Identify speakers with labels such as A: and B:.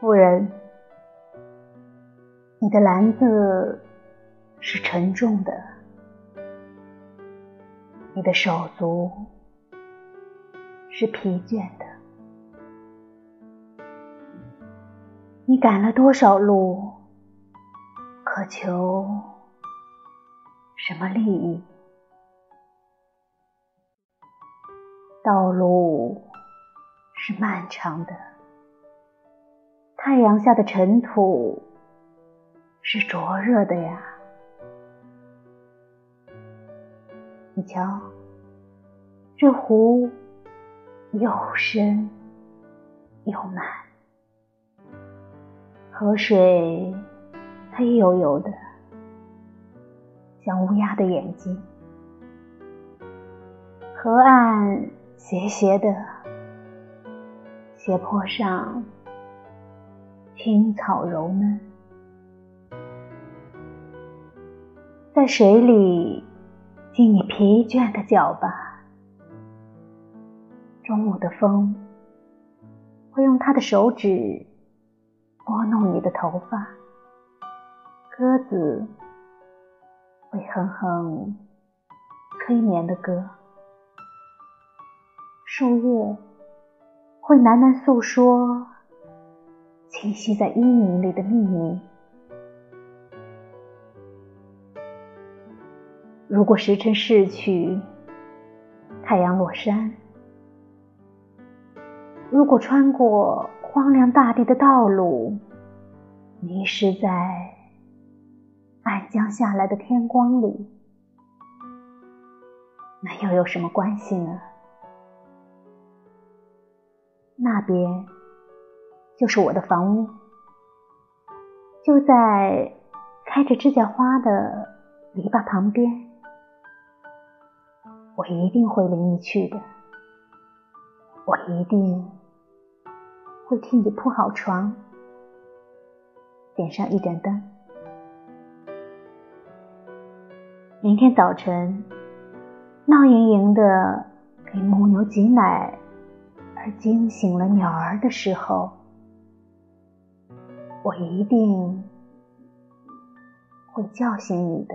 A: 夫人，你的篮子是沉重的，你的手足是疲倦的。你赶了多少路，渴求什么利益？道路是漫长的。太阳下的尘土是灼热的呀，你瞧，这湖又深又满，河水黑油油的，像乌鸦的眼睛；河岸斜斜的，斜坡上。青草柔嫩，在水里尽你疲倦的脚吧。中午的风会用他的手指拨弄你的头发，鸽子会哼哼催眠的歌，树叶会喃喃诉说。栖息在阴影里的秘密。如果时辰逝去，太阳落山；如果穿过荒凉大地的道路，迷失在暗降下来的天光里，那又有什么关系呢？那边。就是我的房屋，就在开着指甲花的篱笆旁边。我一定会领你去的，我一定会替你铺好床，点上一盏灯。明天早晨，闹盈盈的给母牛挤奶而惊醒了鸟儿的时候。我一定会叫醒你的。